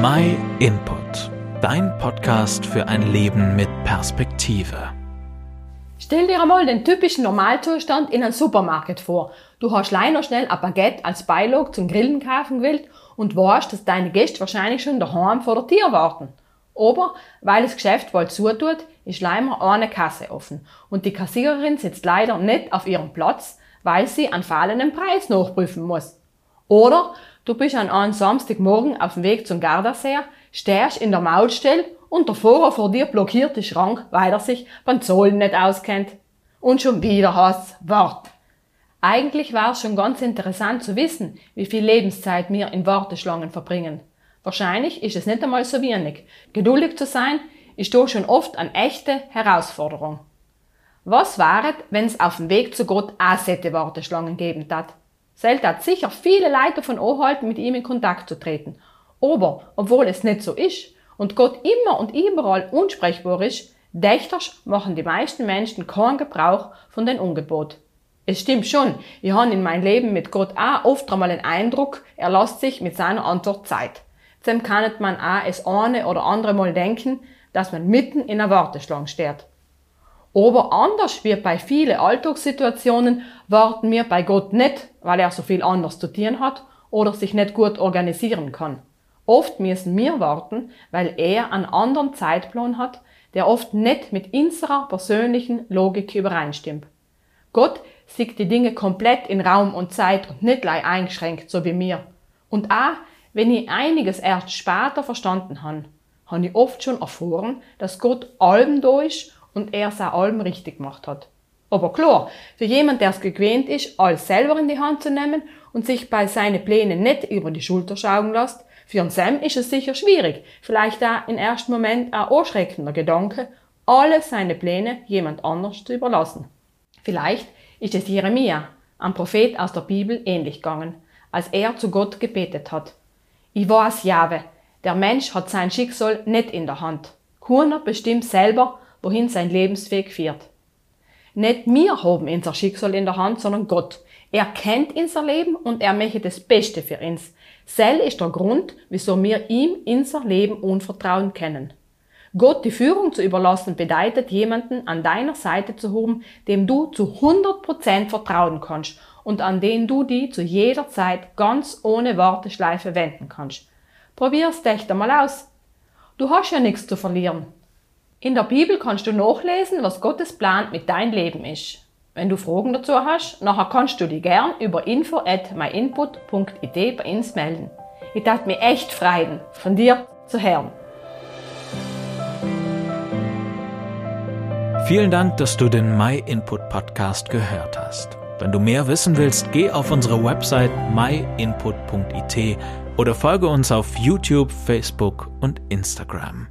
My Input, dein Podcast für ein Leben mit Perspektive. Stell dir einmal den typischen Normalzustand in einem Supermarkt vor. Du hast leider schnell ein Baguette als Beilog zum Grillen kaufen gewählt und weißt, dass deine Gäste wahrscheinlich schon daheim vor der Tür warten. Aber weil das Geschäft wohl zutut, ist leider eine Kasse offen und die Kassiererin sitzt leider nicht auf ihrem Platz, weil sie einen fallenden Preis nachprüfen muss. Oder du bist an einem Samstagmorgen auf dem Weg zum Gardasee, stehst in der Mautstelle und der Fahrer vor dir blockiert den Schrank, weil er sich beim Zollen nicht auskennt. Und schon wieder hast Wart. Eigentlich war es schon ganz interessant zu wissen, wie viel Lebenszeit wir in Warteschlangen verbringen. Wahrscheinlich ist es nicht einmal so wenig. Geduldig zu sein, ist doch schon oft eine echte Herausforderung. Was wäre, wenn es auf dem Weg zu Gott auch Warteschlangen geben hat? Selt hat sicher viele Leute davon anhalten, mit ihm in Kontakt zu treten. Aber, obwohl es nicht so ist und Gott immer und überall unsprechbar ist, dächters machen die meisten Menschen keinen Gebrauch von den Ungebot. Es stimmt schon, ich habe in meinem Leben mit Gott auch oft einmal den Eindruck, er lässt sich mit seiner Antwort Zeit. Dem kann man auch es eine oder andere Mal denken, dass man mitten in einer Warteschlange steht. Aber anders wie bei vielen Alltagssituationen warten wir bei Gott nicht, weil er so viel anders zu tun hat oder sich nicht gut organisieren kann. Oft müssen wir warten, weil er einen anderen Zeitplan hat, der oft nicht mit unserer persönlichen Logik übereinstimmt. Gott sieht die Dinge komplett in Raum und Zeit und nicht gleich eingeschränkt, so wie mir. Und auch, wenn ich einiges erst später verstanden habe, habe ich oft schon erfahren, dass Gott allem da ist und er es auch allem richtig gemacht hat. Aber klar, für jemand, der es gewöhnt ist, alles selber in die Hand zu nehmen und sich bei seinen Plänen nicht über die Schulter schauen lässt, für einen Sam ist es sicher schwierig, vielleicht auch im ersten Moment ein anschreckender Gedanke, alle seine Pläne jemand anders zu überlassen. Vielleicht ist es Jeremia, ein Prophet aus der Bibel, ähnlich gegangen, als er zu Gott gebetet hat. Ich weiß, Jahwe, der Mensch hat sein Schicksal nicht in der Hand. Keiner bestimmt selber, wohin sein Lebensweg führt. Nicht wir haben unser Schicksal in der Hand, sondern Gott. Er kennt unser Leben und er möchte das Beste für uns. Sel ist der Grund, wieso wir ihm unser Leben unvertrauen können. Gott die Führung zu überlassen bedeutet, jemanden an deiner Seite zu haben, dem du zu 100% vertrauen kannst und an den du die zu jeder Zeit ganz ohne Warteschleife wenden kannst. Probier's echt einmal aus. Du hast ja nichts zu verlieren. In der Bibel kannst du nachlesen, was Gottes Plan mit deinem Leben ist. Wenn du Fragen dazu hast, nachher kannst du dich gern über info at myinput.it bei uns melden. Ich tat mir echt freuen, von dir zu hören. Vielen Dank, dass du den MyInput Podcast gehört hast. Wenn du mehr wissen willst, geh auf unsere Website myinput.it oder folge uns auf YouTube, Facebook und Instagram.